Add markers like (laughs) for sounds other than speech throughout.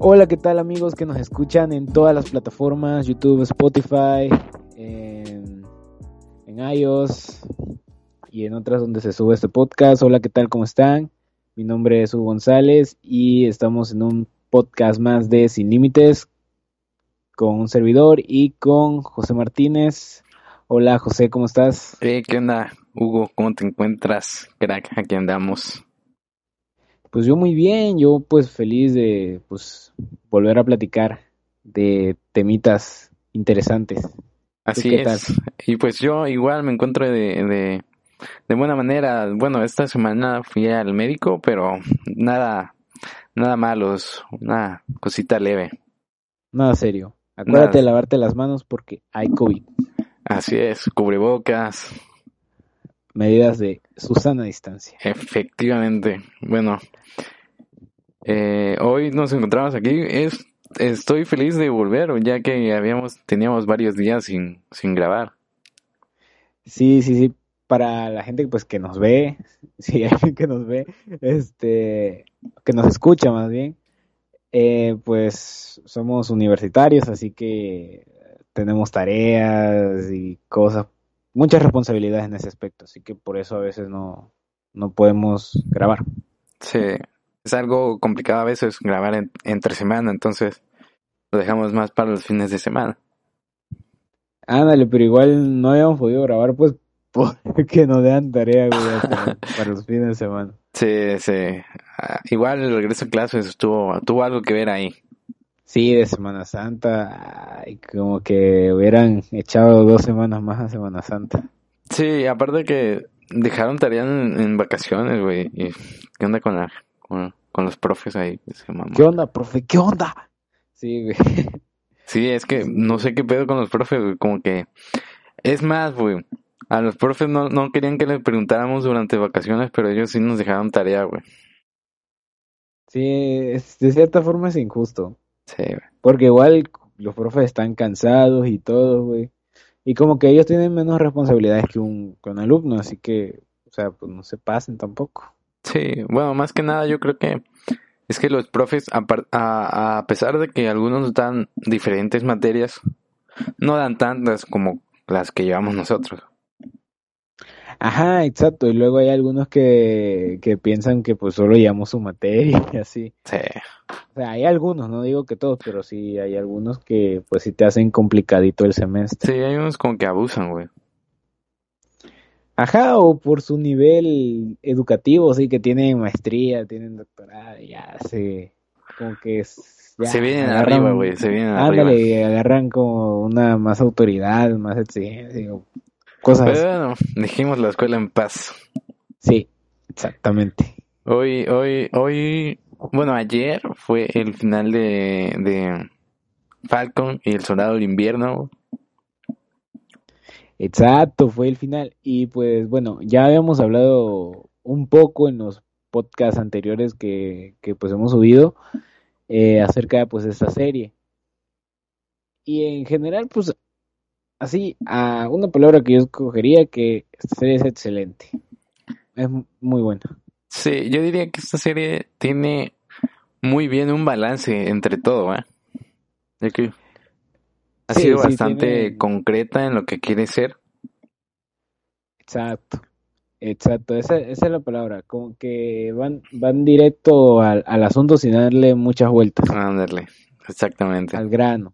Hola, ¿qué tal amigos que nos escuchan en todas las plataformas, YouTube, Spotify, en, en iOS y en otras donde se sube este podcast? Hola, ¿qué tal? ¿Cómo están? Mi nombre es Hugo González y estamos en un podcast más de Sin Límites con un servidor y con José Martínez. Hola José, ¿cómo estás? Eh, ¿Qué onda, Hugo? ¿Cómo te encuentras, crack? Aquí andamos. Pues yo muy bien, yo pues feliz de pues volver a platicar de temitas interesantes. Así es. Y pues yo igual me encuentro de, de, de, buena manera. Bueno, esta semana fui al médico, pero nada, nada malos, una cosita leve. Nada serio. Acuérdate de lavarte las manos porque hay COVID. Así es, cubrebocas. Medidas de Susana distancia. Efectivamente. Bueno, eh, hoy nos encontramos aquí. Es, estoy feliz de volver, ya que habíamos, teníamos varios días sin, sin grabar. Sí, sí, sí. Para la gente pues que nos ve, (laughs) sí, alguien que nos ve, este, que nos escucha más bien, eh, pues somos universitarios, así que tenemos tareas y cosas, muchas responsabilidades en ese aspecto, así que por eso a veces no, no podemos grabar. Sí, es algo complicado a veces grabar entre semana, entonces lo dejamos más para los fines de semana. Ándale, pero igual no habíamos podido grabar, pues, (laughs) porque nos dan tarea, para, (laughs) para, los fines de semana. Sí, sí. Ah, igual el regreso a clases tuvo, tuvo algo que ver ahí. Sí, de Semana Santa, y como que hubieran echado dos semanas más a Semana Santa. Sí, aparte que dejaron tarea en, vacaciones, güey. ¿Qué onda con, la, con, los profes ahí? ¿Qué onda, profe? ¿Qué onda? Sí, güey. (laughs) Sí, es que no sé qué pedo con los profes, güey. Como que... Es más, güey. A los profes no, no querían que les preguntáramos durante vacaciones, pero ellos sí nos dejaron tarea, güey. Sí, de cierta forma es injusto. Sí, Porque igual los profes están cansados y todo, güey. Y como que ellos tienen menos responsabilidades que un, que alumno, así que, o sea, pues no se pasen tampoco. Sí, bueno, más que nada yo creo que es que los profes, a, a pesar de que algunos dan diferentes materias, no dan tantas como las que llevamos nosotros. Ajá, exacto. Y luego hay algunos que, que piensan que pues solo llevamos su materia (laughs) y así. Sí. O sea, hay algunos, no digo que todos, pero sí hay algunos que pues sí te hacen complicadito el semestre. Sí, hay unos como que abusan, güey. Ajá, o por su nivel educativo, sí, que tienen maestría, tienen doctorado, ya se... como que es, se vienen arriba, güey, se vienen ándale, arriba. agarran como una más autoridad, más exigencia, cosas. Pero bueno, dejemos la escuela en paz. Sí, exactamente. Hoy, hoy, hoy, bueno, ayer fue el final de, de Falcon y el Soldado del Invierno. Exacto, fue el final. Y pues bueno, ya habíamos hablado un poco en los podcasts anteriores que, que pues hemos subido eh, acerca de pues esta serie. Y en general, pues así, a una palabra que yo escogería que esta serie es excelente. Es muy buena. Sí, yo diría que esta serie tiene muy bien un balance entre todo, ¿eh? De que ha Sí, sido sí, bastante tiene- concreta en lo que quiere ser. Exacto. Exacto, esa, esa es la palabra, como que van, van directo al, al asunto sin darle muchas vueltas, Ándale, exactamente. al grano.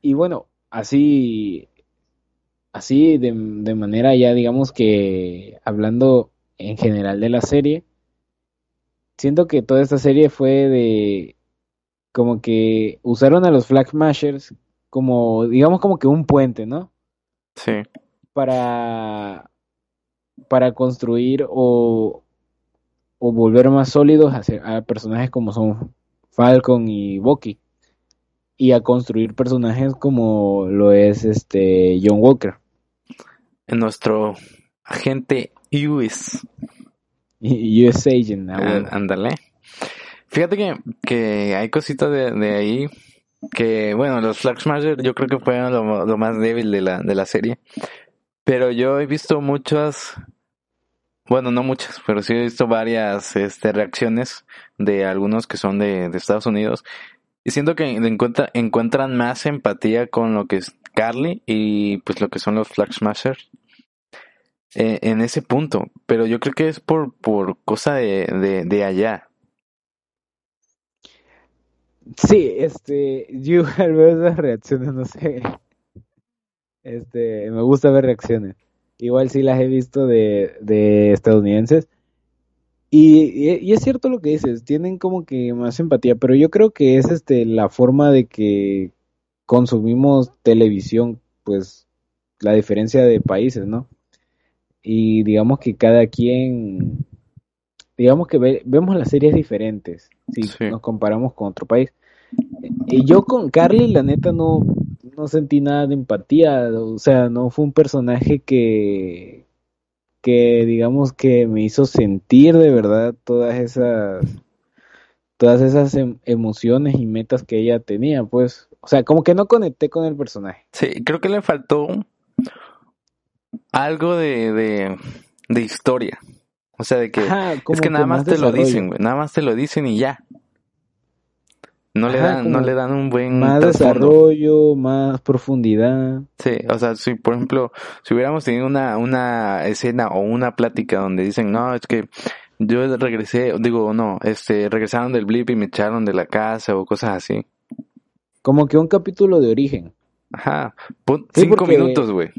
Y bueno, así, así de, de manera ya digamos que hablando en general de la serie, siento que toda esta serie fue de como que usaron a los Flag Smashers como, digamos como que un puente, ¿no? Sí, para, para construir o, o volver más sólidos a, a personajes como son Falcon y Bucky y a construir personajes como lo es este John Walker en nuestro agente US. US Agent ah, bueno. Ándale. Fíjate que, que hay cositas de, de ahí que, bueno, los Flag Smasher yo creo que fueron lo, lo más débil de la, de la serie. Pero yo he visto muchas bueno, no muchas, pero sí he visto varias este, reacciones de algunos que son de, de Estados Unidos. Y siento que encuentra, encuentran más empatía con lo que es Carly y pues lo que son los Flag Smashers. Eh, en ese punto. Pero yo creo que es por, por cosa de, de, de allá. Sí, este, yo (laughs) al ver esas reacciones, no sé. Este, me gusta ver reacciones. Igual sí las he visto de, de estadounidenses. Y, y, es cierto lo que dices, tienen como que más empatía, pero yo creo que es este la forma de que consumimos televisión, pues la diferencia de países, ¿no? Y digamos que cada quien, digamos que vemos las series diferentes, si nos comparamos con otro país. Y yo con Carly, la neta, no, no sentí nada de empatía, o sea, no fue un personaje que, que digamos que me hizo sentir de verdad todas esas todas esas em, emociones y metas que ella tenía, pues, o sea, como que no conecté con el personaje. Sí, creo que le faltó algo de, de, de historia. O sea, de que es que nada más te lo dicen, güey, nada más te lo dicen y ya. No le dan, no le dan un buen más desarrollo, más profundidad. Sí, o sea, si por ejemplo, si hubiéramos tenido una, una escena o una plática donde dicen, no, es que yo regresé, digo, no, este, regresaron del blip y me echaron de la casa o cosas así. Como que un capítulo de origen. Ajá, cinco minutos, güey.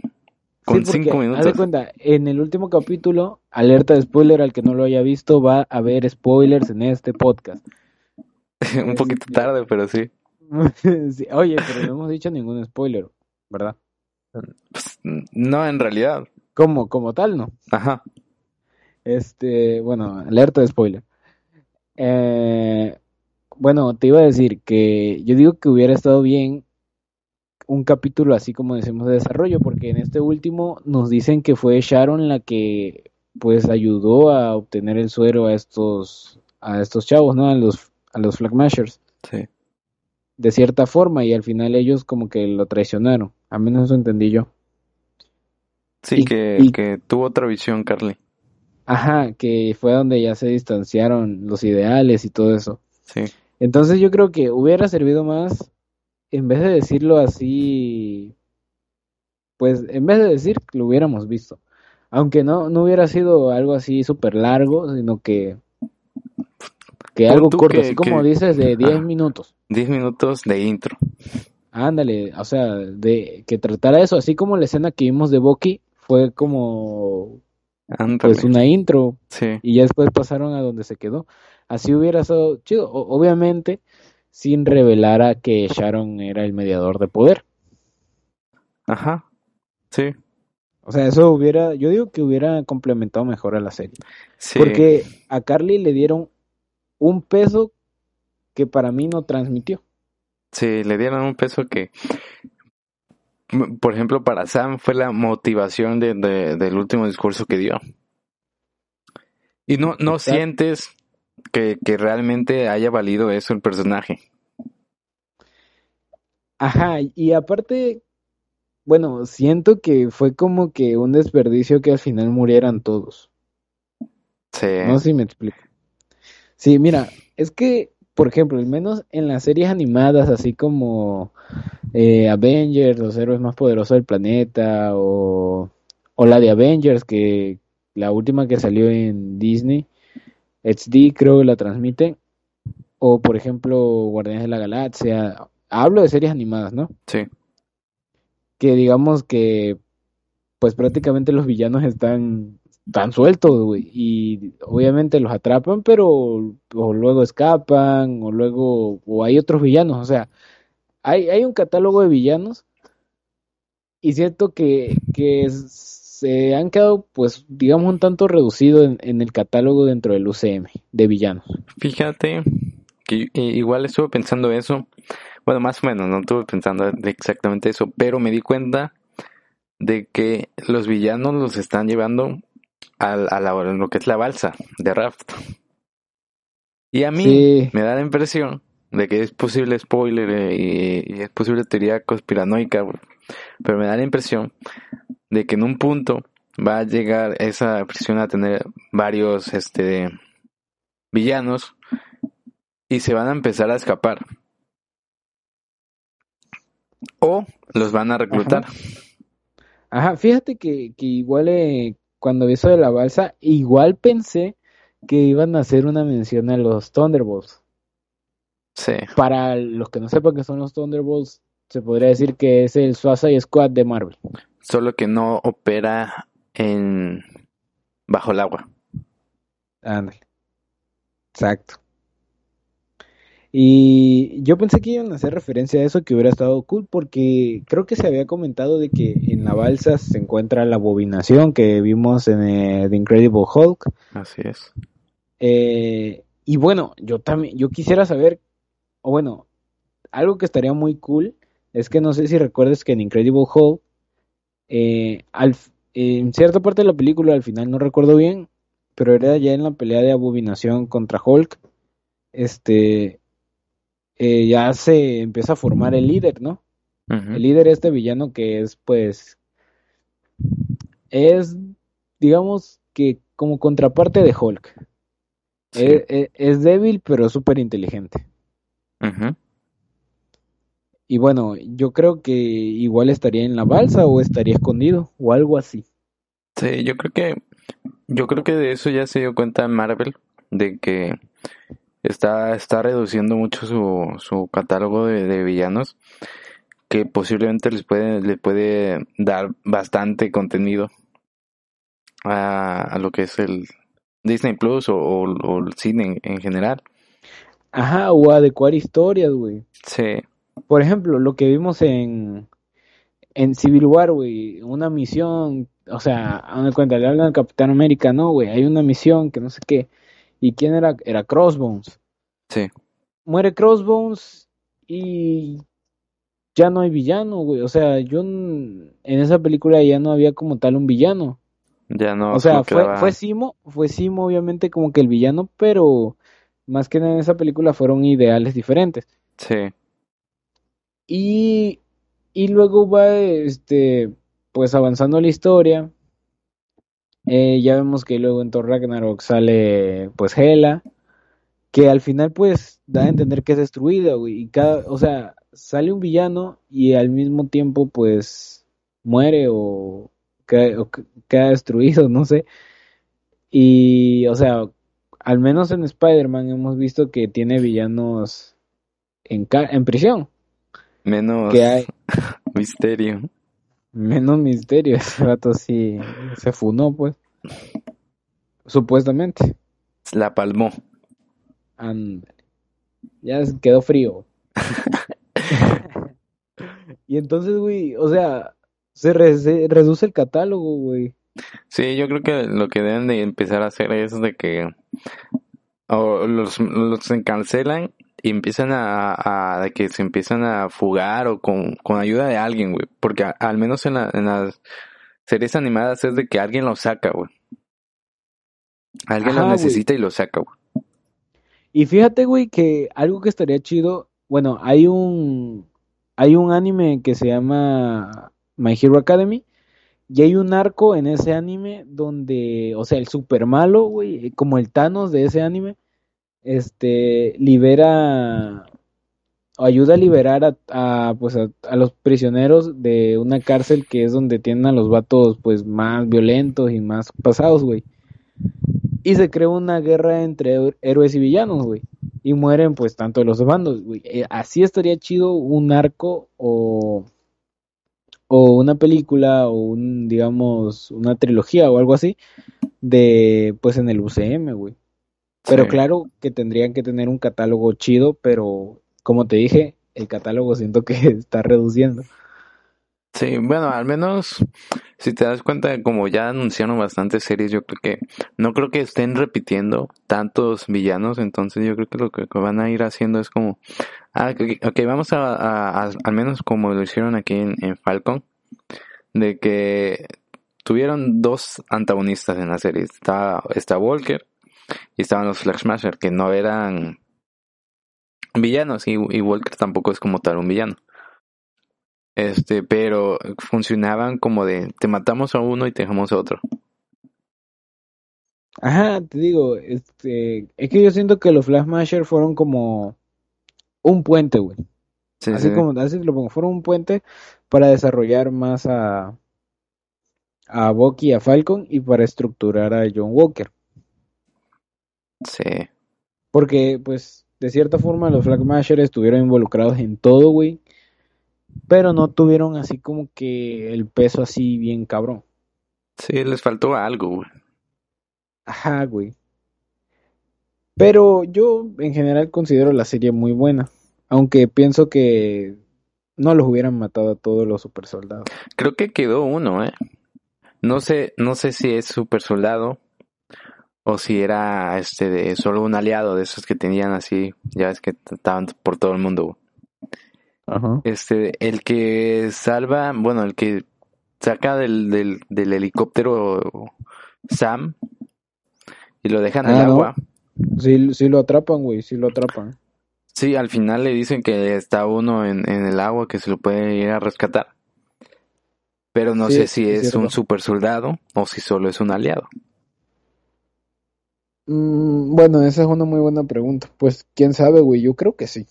Con cinco minutos. Haz de cuenta, en el último capítulo, alerta de spoiler al que no lo haya visto, va a haber spoilers en este podcast. (laughs) un poquito tarde, pero (laughs) sí. Oye, pero no hemos dicho ningún spoiler, ¿verdad? Pues, no, en realidad. Como, como tal, no. Ajá. Este, bueno, alerta de spoiler. Eh, bueno, te iba a decir que yo digo que hubiera estado bien un capítulo así como decimos de desarrollo, porque en este último nos dicen que fue Sharon la que pues ayudó a obtener el suero a estos a estos chavos, ¿no? A los a los Flagmashers. Sí. De cierta forma, y al final ellos como que lo traicionaron. A menos eso entendí yo. Sí, que, que tuvo otra visión, Carly. Ajá, que fue donde ya se distanciaron los ideales y todo eso. Sí. Entonces yo creo que hubiera servido más, en vez de decirlo así, pues en vez de decir lo hubiéramos visto. Aunque no, no hubiera sido algo así súper largo, sino que que algo corto, así como dices, de 10 minutos. 10 minutos de intro. Ándale, o sea, de que tratara eso, así como la escena que vimos de Bucky fue como pues una intro sí. y ya después pasaron a donde se quedó. Así hubiera sido chido, obviamente sin revelar a que Sharon era el mediador de poder. Ajá. Sí. O sea, eso hubiera, yo digo que hubiera complementado mejor a la serie. Sí. Porque a Carly le dieron un peso que para mí no transmitió. Sí, le dieron un peso que, por ejemplo, para Sam fue la motivación de, del último discurso que dio. Y no, no sientes que, que realmente haya valido eso el personaje. Ajá, y aparte, bueno, siento que fue como que un desperdicio que al final murieran todos. Sí. No sé si me explico. Sí, mira, es que, por ejemplo, al menos en las series animadas, así como eh, Avengers, los héroes más poderosos del planeta, o, o la de Avengers, que la última que salió en Disney, XD creo que la transmite, o por ejemplo Guardianes de la Galaxia, hablo de series animadas, ¿no? Sí. Que digamos que pues prácticamente los villanos están tan sueltos, güey. Y obviamente los atrapan, pero o luego escapan, o luego, o hay otros villanos. O sea, hay, hay un catálogo de villanos. Y siento que, que se han quedado, pues, digamos, un tanto reducido en, en el catálogo dentro del UCM de villanos. Fíjate que igual estuve pensando eso. Bueno, más o menos, no estuve pensando exactamente eso, pero me di cuenta de que los villanos los están llevando a, a, lo que es la balsa de Raft. Y a mí me da la impresión de que es posible spoiler eh, y, es posible teoría conspiranoica, pero me da la impresión de que en un punto va a llegar esa prisión a tener varios este villanos y se van a empezar a escapar. O los van a reclutar. Ajá, fíjate que, que igual eh, cuando vi eso de la balsa, igual pensé que iban a hacer una mención a los Thunderbolts. Sí. Para los que no sepan qué son los Thunderbolts, se podría decir que es el Suicide Squad de Marvel. Solo que no opera en bajo el agua. Ándale. Exacto. Y yo pensé que iban a hacer referencia a eso, que hubiera estado cool, porque creo que se había comentado de que en la balsa se encuentra la bobinación que vimos en eh, The Incredible Hulk. Así es. Eh, y bueno, yo también, yo quisiera saber, o bueno, algo que estaría muy cool es que no sé si recuerdes que en Incredible Hulk, eh, al, en cierta parte de la película, al final no recuerdo bien, pero era ya en la pelea de abominación contra Hulk, este, eh, ya se empieza a formar el líder, ¿no? El líder este villano que es, pues, es, digamos que como contraparte de Hulk. E, e, es, débil, pero súper inteligente. Y bueno, yo creo que igual estaría en la balsa o estaría escondido o algo así. Sí, yo creo que yo creo que de eso ya se dio cuenta Marvel de que está, está reduciendo mucho su, su catálogo de, villanos que posiblemente les puede, le puede dar bastante contenido a, lo que es el Disney Plus o, el cine en, general. Ajá, o adecuar historias, güey. Sí. Por ejemplo, lo que vimos en, en Civil War, güey, una misión, o sea, a me cuenta, le hablan al Capitán América, no, güey, hay una misión que no sé qué, ¿Y quién era? Era Crossbones. Sí. Muere Crossbones y ya no hay villano, güey. O sea, yo en esa película ya no había como tal un villano. Ya no. O sea, fue, fue Simo, fue Simo obviamente como que el villano, pero más que en esa película fueron ideales diferentes. Sí. Y, y luego va, este, pues avanzando la historia. Eh, ya vemos que luego en Thor Ragnarok sale pues Hela, que al final pues da a entender que es destruida, güey, y cada, o sea, sale un villano y al mismo tiempo pues muere o, queda destruido, (laughs) no sé. Y, o sea, al menos en Spider-Man hemos visto que tiene villanos en, en prisión. Menos que hay (laughs) misterio. Menos misterio, (laughs) ese rato sí se funó, pues. Supuestamente. La palmó. Ándale. Ya quedó frío. (laughs) y entonces, güey, o sea, se, reduce el catálogo, güey. Sí, yo creo que lo que deben de empezar a hacer es de que o los, los encancelan y empiezan a, que se empiezan a fugar o con, con ayuda de alguien, güey. Porque al menos en, en las series animadas es de que alguien lo saca, güey. Alguien lo necesita y lo saca, güey. Y fíjate, güey, que algo que estaría chido, bueno, hay un hay un anime que se llama My Hero Academy y hay un arco en ese anime donde, o sea, el super malo, güey, como el Thanos de ese anime, este, libera ayuda a liberar a, pues a, los prisioneros de una cárcel que es donde tienen a los vatos pues más violentos y más pasados, güey. Y se crea una guerra entre héroes y villanos, güey. Y mueren pues tanto los dos bandos, güey. Eh, así estaría chido un arco o o una película o un digamos una trilogía o algo así de pues en el UCM, güey. Pero claro que tendrían que tener un catálogo chido, pero como te dije, el catálogo siento que (laughs) está reduciendo. Sí, bueno, al menos si te das cuenta, como ya anunciaron bastantes series, yo creo que no creo que estén repitiendo tantos villanos, entonces yo creo que lo que van a ir haciendo es como, ah, ok, vamos a, al menos como lo hicieron aquí en, Falcon, de que tuvieron dos antagonistas en la serie, está, Walker y estaban los Flashmasher, que no eran villanos y, Walker tampoco es como tal un villano. Este, pero funcionaban como de te matamos a uno y te dejamos a otro. Ajá, te digo, este, es que yo siento que los Flash Masher fueron como un puente, güey. así como, así lo pongo, fueron un puente para desarrollar más a, a Bucky y a Falcon y para estructurar a John Walker. Sí. Porque, pues, de cierta forma los Flag Mashers estuvieron involucrados en todo, güey. Pero no tuvieron así como que el peso así bien cabrón. Sí, les faltó algo, güey. Ajá, güey. Pero yo en general considero la serie muy buena. Aunque pienso que no los hubieran matado a todos los super soldados. Creo que quedó uno, ¿eh? No sé, no sé si es super soldado o si era este de solo un aliado de esos que tenían así, ya ves que estaban por todo el mundo. Ajá. Este, el que salva, bueno, el que saca del, del, del helicóptero Sam y lo dejan en el ah, agua. Sí, sí lo atrapan, güey, sí lo atrapan. Sí, al final le dicen que está uno en, en el agua que se lo puede ir a rescatar. Pero no sé si es, un super soldado o si solo es un aliado. Mm, bueno, esa es una muy buena pregunta. Pues quién sabe, güey. Yo creo que sí.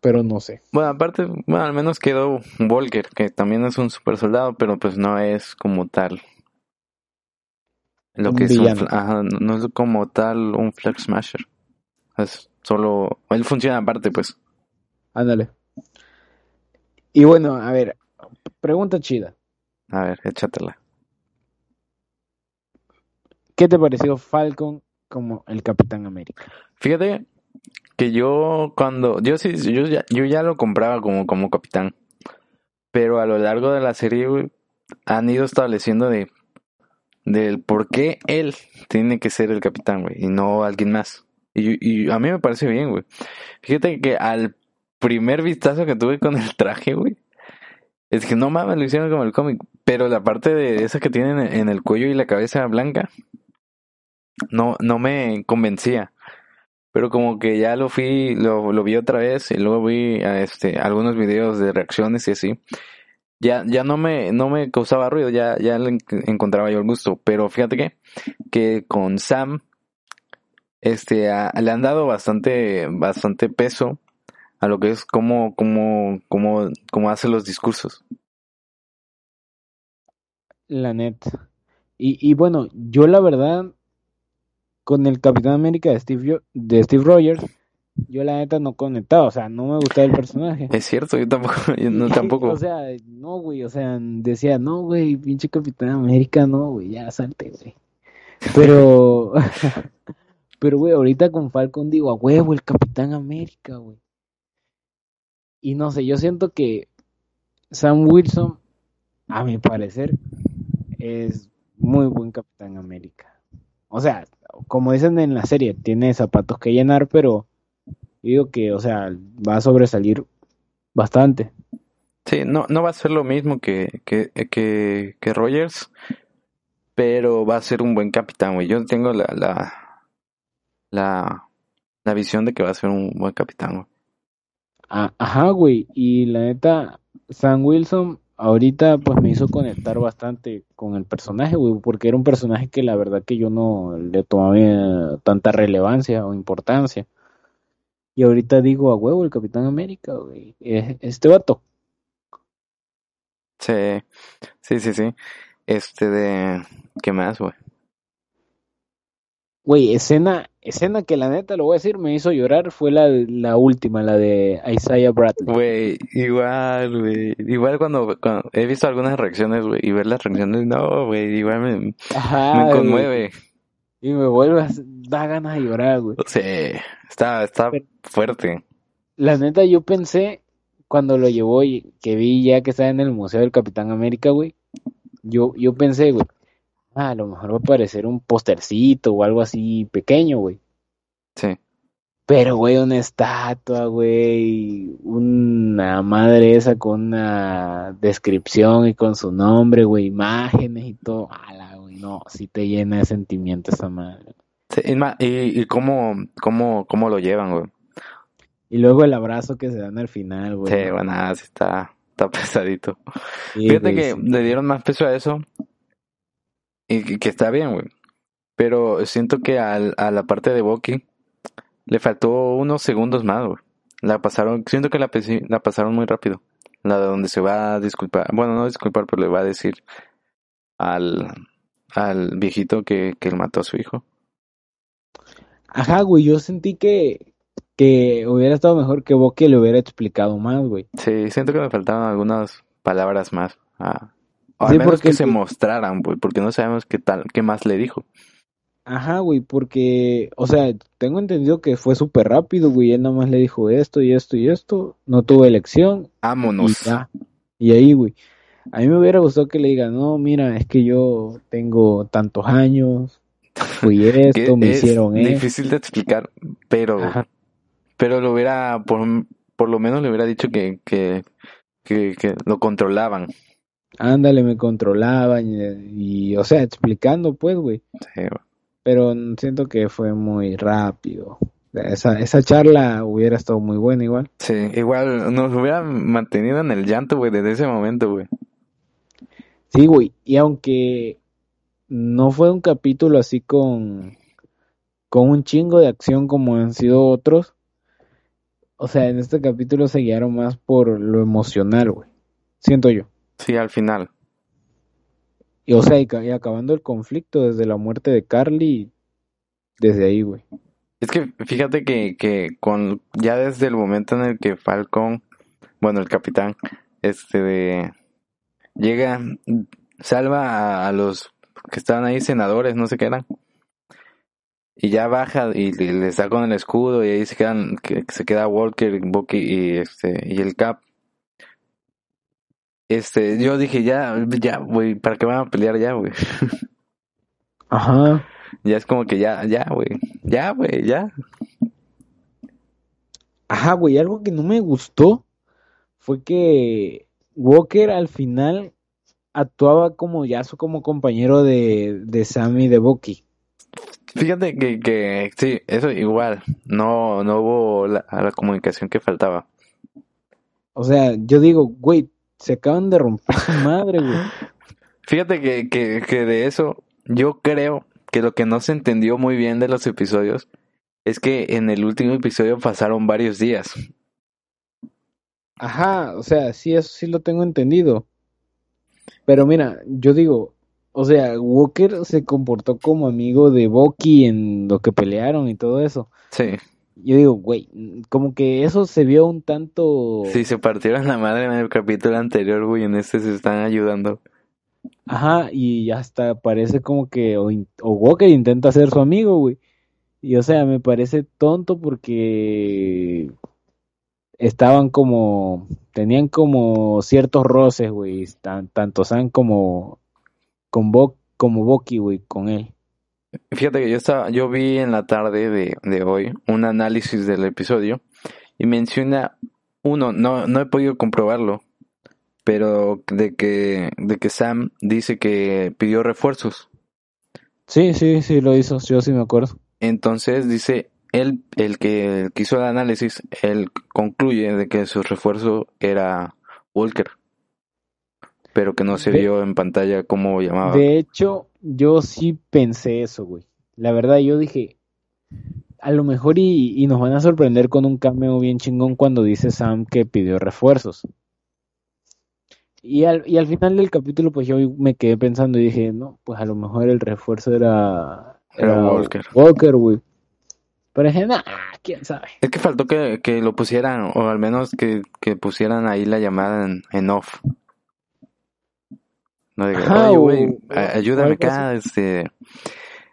Pero no sé. Bueno, aparte, bueno, al menos quedó Volker, que también es un super soldado, pero pues no es como tal. Lo que es no es como tal un Flex Smasher. Es solo. Él funciona aparte, pues. Ándale. Y bueno, a ver, Pregunta chida. A ver, échatela. ¿Qué te pareció Falcon como el Capitán América? Fíjate que yo cuando yo sí yo ya, yo ya lo compraba como como capitán. Pero a lo largo de la serie han ido estableciendo de del por qué él tiene que ser el capitán, güey, y no alguien más. Y, y a mí me parece bien, güey. Fíjate que al primer vistazo que tuve con el traje, güey, es que no mames, lo hicieron como el cómic. Pero la parte de esa que tienen en el cuello y la cabeza blanca, no, no me convencía. Pero como que ya lo fui, lo, vi otra vez y luego vi este, algunos videos de reacciones y así. Ya, ya no me, no me causaba ruido, ya, ya le encontraba yo el gusto. Pero fíjate que, que con Sam, este, le han dado bastante, bastante peso a lo que es cómo, cómo, cómo, cómo hace los discursos. La neta. Y, y bueno, yo la verdad, con el Capitán América de Steve, de Steve Rogers, yo la neta no conectaba, o sea, no me gustaba el personaje. Es cierto, yo tampoco, (laughs) yo no tampoco. o sea, no, güey, o sea, decía, no, güey, pinche Capitán América, no, güey, ya salte, güey. Pero, (laughs) pero, güey, ahorita con Falcon digo, a huevo, el Capitán América, güey. Y no sé, yo siento que Sam Wilson, a mi parecer, es muy buen Capitán América. O sea, como dicen en la serie, tiene zapatos que llenar, pero digo que, o sea, va a sobresalir bastante. Sí, no, no va a ser lo mismo que, que, que, que Rogers, pero va a ser un buen capitán, güey. Yo tengo la, la, la, la visión de que va a ser un buen capitán, güey. Ah, ajá, güey. Y la neta, Sam Wilson ahorita pues me hizo conectar bastante con el personaje, güey, porque era un personaje que la verdad que yo no le tomaba tanta relevancia o importancia. Y ahorita digo, a huevo, el Capitán América, güey. Este vato. Sí, sí, sí, sí. Este de... ¿Qué más, güey? Güey, escena, escena que la neta, lo voy a decir, me hizo llorar fue la, la última, la de Isaiah Bradley. Güey, igual, güey. Igual cuando, he visto algunas reacciones, güey, y ver las reacciones, no, güey, igual me, me conmueve. Y me vuelve da ganas de llorar, güey. Sí, está, está fuerte. La neta, yo pensé, cuando lo llevó y que vi ya que estaba en el Museo del Capitán América, güey, yo, yo pensé, güey, Ah, a lo mejor va a aparecer un postercito o algo así pequeño, güey. Sí. Pero, güey, una estatua, güey, una madre esa con una descripción y con su nombre, güey, imágenes y todo. Ala, güey, no, sí te llena de sentimiento esa madre. Sí, y, y cómo, cómo, cómo lo llevan, güey. Y luego el abrazo que se dan al final, güey. Sí, bueno, sí está, está (laughs) pesadito. Fíjate que le dieron más peso a eso y que, está bien, güey. Pero siento que al, a la parte de Bucky le faltó unos segundos más, güey. La pasaron, siento que la, la pasaron muy rápido. La de donde se va a disculpar, bueno, no disculpar, pero le va a decir al, al viejito que, que él mató a su hijo. Ajá, güey, yo sentí que, que hubiera estado mejor que Bucky le hubiera explicado más, güey. Sí, siento que me faltaban algunas palabras más. Ah, al menos que se mostraran, güey, porque no sabemos qué tal, qué más le dijo. Ajá, güey, porque, o sea, tengo entendido que fue súper rápido, güey, él nomás le dijo esto y esto y esto, no tuvo elección. Vámonos. Y, y ahí, güey, a mí me hubiera gustado que le diga, no, mira, es que yo tengo tantos años, fui (laughs) esto, me hicieron esto. Difícil de explicar, pero, pero lo hubiera, por, por lo menos le hubiera dicho que, que, que, que lo controlaban. Ándale, me controlaban y, y, o sea, explicando pues, güey. Sí, pero siento que fue muy rápido. Esa, esa charla hubiera estado muy buena igual. Sí, igual nos hubiera mantenido en el llanto, güey, desde ese momento, güey. Sí, güey, y aunque no fue un capítulo así con, con un chingo de acción como han sido otros, o sea, en este capítulo se guiaron más por lo emocional, güey. Siento yo. Sí, al final. Y, o sea, y, acabando el conflicto desde la muerte de Carly, desde ahí, güey. Es que fíjate que, que con ya desde el momento en el que Falcon, bueno, el capitán, este de, llega, salva a, los que estaban ahí, senadores, no sé qué eran, y ya baja y, les da con el escudo y ahí se quedan, que, se queda Walker, Bucky y este y el Cap este, yo dije, ya, ya, güey, ¿para qué van a pelear ya, güey? (laughs) Ajá. Ya es como que ya, ya, güey, ya, güey, ya. Ajá, güey, algo que no me gustó fue que Walker al final actuaba como ya su como compañero de, de Sammy de Bucky. Fíjate que, que sí, eso igual, no, no hubo la, la comunicación que faltaba. O sea, yo digo, güey, se acaban de romper su madre, güey. Fíjate que, que, que de eso, yo creo que lo que no se entendió muy bien de los episodios es que en el último episodio pasaron varios días. Ajá, o sea, sí, eso sí lo tengo entendido. Pero mira, yo digo, o sea, Walker se comportó como amigo de Bucky en lo que pelearon y todo eso. Sí yo digo, güey, como que eso se vio un tanto... Sí, se partieron la madre en el capítulo anterior, güey, en este se están ayudando. Ajá, y hasta parece como que o, o Walker intenta ser su amigo, güey. Y o sea, me parece tonto porque estaban como, tenían como ciertos roces, güey, tanto Sam como, con Bo, como Bucky, güey, con él. Fíjate que yo estaba, yo vi en la tarde de, de hoy un análisis del episodio y menciona uno, no, no he podido comprobarlo, pero de que, de que Sam dice que pidió refuerzos. Sí, sí, sí, lo hizo, yo sí me acuerdo. Entonces dice, él, el que, hizo el análisis, él concluye de que su refuerzo era Walker, pero que no se vio en pantalla cómo llamaba. De hecho, yo sí pensé eso, güey. La verdad, yo dije, a lo mejor y, nos van a sorprender con un cameo bien chingón cuando dice Sam que pidió refuerzos. Y al, y al final del capítulo, pues yo me quedé pensando y dije, no, pues a lo mejor el refuerzo era, era, Walker. Walker, güey. Pero dije, nah, quién sabe. Es que faltó que, que lo pusieran, o al menos que, que pusieran ahí la llamada en, en off. No diga, oye, güey, ayúdame acá, este...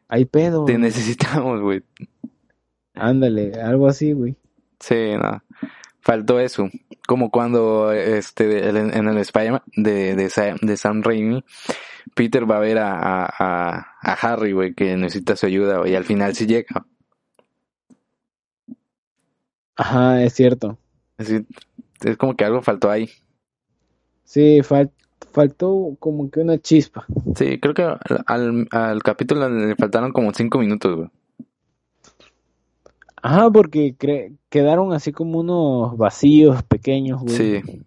Hay pedo. Te necesitamos, güey. Ándale, algo así, güey. Sí, no. Faltó eso. Como cuando este en el Spider-Man de, de, de Sam Raimi, Peter va a ver a, a, a Harry, güey, que necesita su ayuda, y al final sí llega. Ajá, es cierto. Es, es como que algo faltó ahí. Sí, falta faltó como que una chispa. Sí, creo que al, al capítulo le faltaron como cinco minutos, güey. Ajá, porque quedaron así como unos vacíos pequeños, güey. Sí.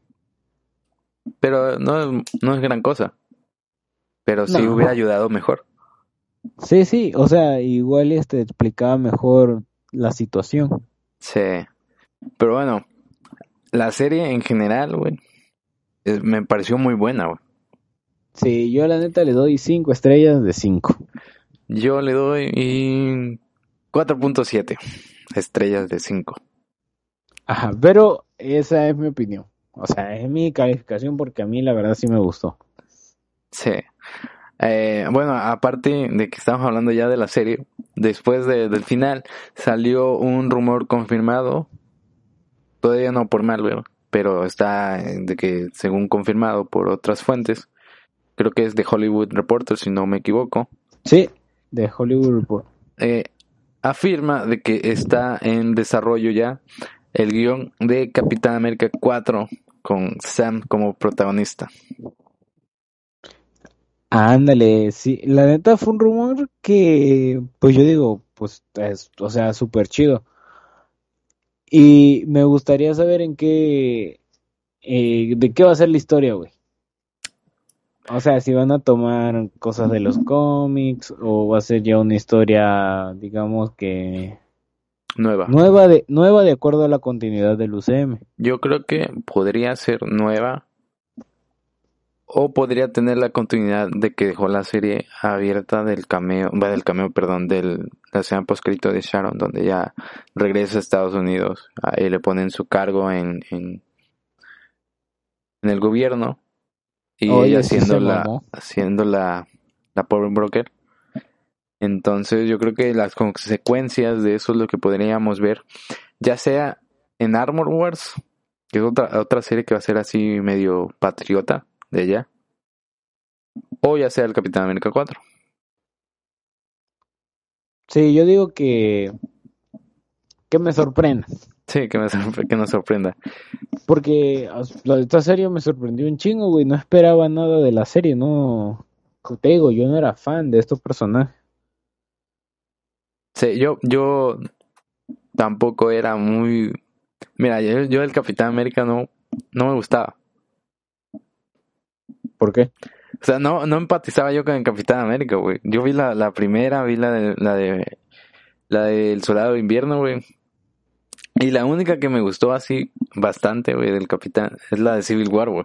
pero no, no es gran cosa. Pero sí hubiera ayudado mejor. Sí, sí, o sea, igual este explicaba mejor la situación. Sí. Pero bueno, la serie en general, güey, me pareció muy buena. Sí, yo la neta le doy 5 estrellas de 5. Yo le doy 4.7 estrellas de 5. Ajá, pero esa es mi opinión. O sea, es mi calificación porque a mí la verdad sí me gustó. Sí. Eh, bueno, aparte de que estamos hablando ya de la serie, después del final salió un rumor confirmado, todavía no por Marvel, pero está de que según confirmado por otras fuentes, creo que es de Hollywood Reporter si no me equivoco. Sí, de Hollywood Reporter. Eh, afirma de que está en desarrollo ya el guion de Capitán América 4 con Sam como protagonista. Ándale, sí, la neta fue un rumor que, pues yo digo, pues, es, o sea, súper chido. Y me gustaría saber en qué, eh, de qué va a ser la historia, güey. O sea, si van a tomar cosas de los cómics o va a ser ya una historia, digamos que nueva. Nueva de nueva de acuerdo a la continuidad del UCM. Yo creo que podría ser nueva o podría tener la continuidad de que dejó la serie abierta del cameo, va del cameo, perdón, del la escena poscrito de Sharon donde ya regresa a Estados Unidos y le ponen su cargo en en, en el gobierno y ella haciendo la, haciendo la, la Power Broker. Entonces yo creo que las consecuencias de eso es lo que podríamos ver, ya sea en Armor Wars, que es otra, otra serie que va a ser así medio patriota de ella, o ya sea el Capitán América 4. Sí, yo digo que que me sorprenda. Sí, que, me que nos sorprenda. Porque esta serie me sorprendió un chingo, güey. No esperaba nada de la serie, no. Te digo, yo no era fan de estos personajes. Sí, yo, yo tampoco era muy. Mira, yo, yo el Capitán América no, no me gustaba. ¿Por qué? O sea, no, no empatizaba yo con el Capitán América, güey. Yo vi la, la primera, vi la de, la de la del Soldado de Invierno, güey. Y la única que me gustó así bastante, güey, del Capitán, es la de Civil War, güey.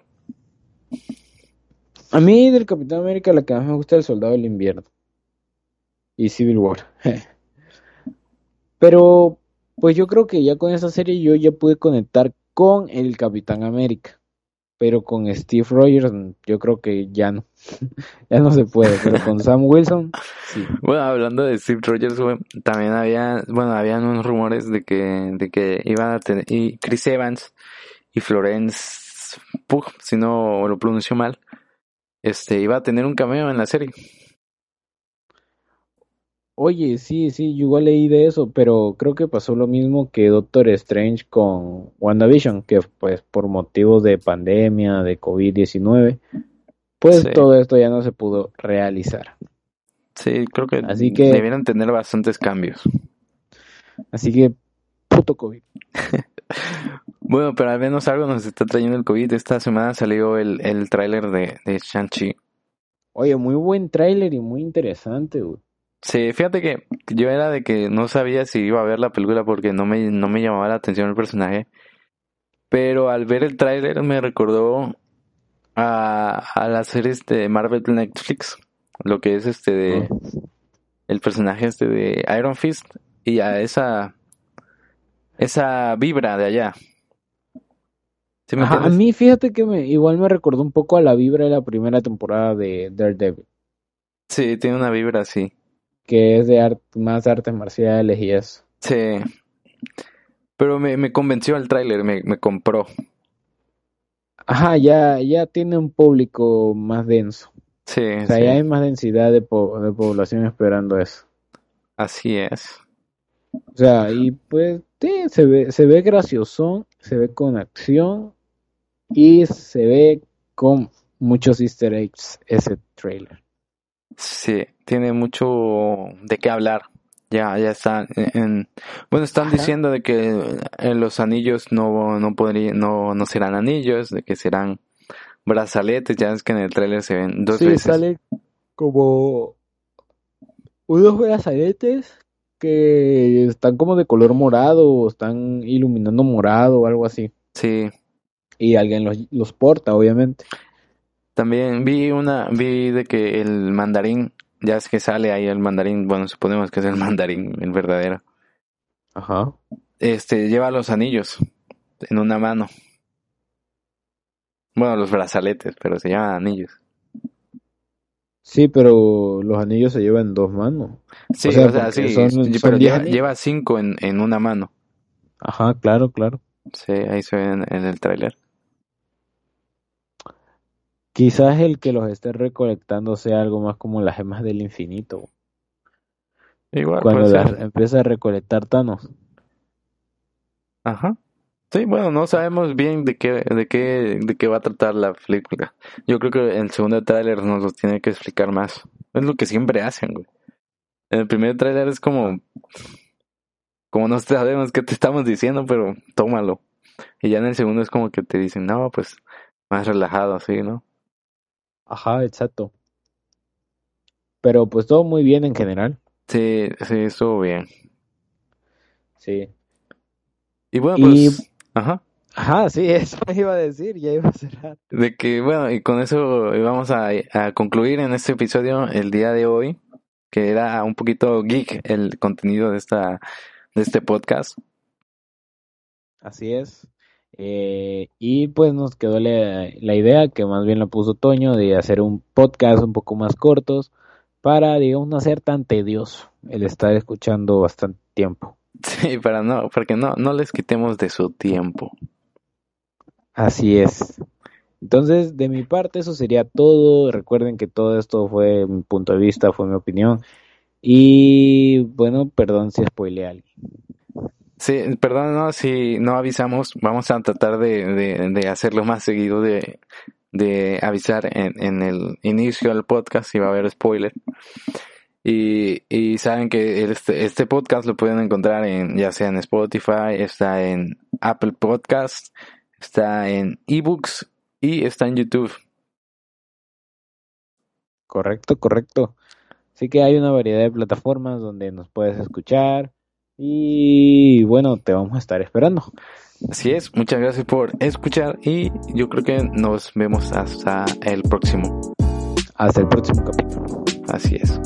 A mí del Capitán América la que más me gusta es el Soldado del Invierno. Y Civil War. (laughs) Pero, pues yo creo que ya con esa serie yo ya pude conectar con el Capitán América pero con Steve Rogers yo creo que ya no, (laughs) ya no se puede, pero con (laughs) Sam Wilson, sí. Bueno, hablando de Steve Rogers, también había, bueno, habían unos rumores de que, de que iban a tener, y Chris Evans y Florence Pugh, si no lo pronuncio mal, este, iba a tener un cameo en la serie. Oye, sí, sí, yo igual leí de eso, pero creo que pasó lo mismo que Doctor Strange con WandaVision, que pues por motivos de pandemia, de COVID-19, pues todo esto ya no se pudo realizar. Sí, creo que, así que debieron tener bastantes cambios. Así que, puto COVID. (laughs) bueno, pero al menos algo nos está trayendo el COVID. Esta semana salió el, el tráiler de, de Shang-Chi. Oye, muy buen tráiler y muy interesante, güey. Sí, fíjate que yo era de que no sabía si iba a ver la película porque no me, no me llamaba la atención el personaje. Pero al ver el tráiler me recordó a, a las series de Marvel Netflix. Lo que es este de... El personaje este de Iron Fist. Y a esa... Esa vibra de allá. a mí fíjate que me, igual me recordó un poco a la vibra de la primera temporada de Daredevil. Sí, tiene una vibra así que es de más artes marciales y eso. Sí. Pero me, me convenció el tráiler, me, me compró. Ajá, ya, ya tiene un público más denso. Sí. O sea, ya hay más densidad de, de población esperando eso. Así es. O sea, y pues sí, se ve, se ve gracioso, se ve con acción y se ve con muchos easter eggs ese trailer. Sí, tiene mucho de qué hablar. Ya, ya están en, bueno, están diciendo de que los anillos no, no podrían, no, no serán anillos, de que serán brazaletes, ya es que en el tráiler se ven dos sí, veces. sale como unos brazaletes que están como de color morado o están iluminando morado o algo así. Sí. Y alguien los, los porta, obviamente. También vi una, vi de que el mandarín, ya es que sale ahí el mandarín, bueno, suponemos que es el (laughs) mandarín, el verdadero. Ajá. Este, lleva los anillos en una mano. Bueno, los brazaletes, pero se llaman anillos. Sí, pero los anillos se llevan en dos manos. Sí, o sea, sí, son- sí, son pero lleva cinco en, en una mano. Ajá, claro, claro. Sí, ahí se ve en, en el tráiler. Quizás el que los esté recolectando sea algo más como las gemas del infinito. Igual Cuando las empieza a recolectar Thanos. Ajá. Sí, bueno, no sabemos bien de qué, de qué, de qué va a tratar la película. Yo creo que el segundo tráiler nos lo tiene que explicar más. Es lo que siempre hacen, güey. En el primer tráiler es como, como no sabemos qué te estamos diciendo, pero tómalo. Y ya en el segundo es como que te dicen, no, pues más relajado, así, ¿no? Ajá, exacto. Pero pues todo muy bien en general. Sí, sí, estuvo bien. Sí. Y bueno, Y- pues, ajá. Ajá, sí, (laughs) eso iba a decir, ya iba a cerrar. De que, bueno, y con eso vamos a, a concluir en este episodio el día de hoy, que era un poquito geek el contenido de esta, de este podcast. Así es. Eh, y pues nos quedó la, la idea, que más bien la puso Toño, de hacer un podcast un poco más cortos para, digamos, no ser tan tedioso el estar escuchando bastante tiempo. (laughs) Sí, para no, para que no, no les quitemos de su tiempo. Así es. Entonces, de mi parte, eso sería todo. Recuerden que todo esto fue mi punto de vista, fue mi opinión. Y bueno, perdón si spoileé a alguien. Sí, perdón, no, si no avisamos, vamos a tratar de, de, de hacerlo más seguido, de, de avisar en, en el inicio del podcast si va a haber spoiler. Y, y saben que este, este podcast lo pueden encontrar en, ya sea en Spotify, está en Apple Podcast, está en eBooks y está en YouTube. Correcto, correcto. Así que hay una variedad de plataformas donde nos puedes escuchar. Y bueno, te vamos a estar esperando. Así es, muchas gracias por escuchar y yo creo que nos vemos hasta el próximo. Hasta el próximo capítulo. Así es.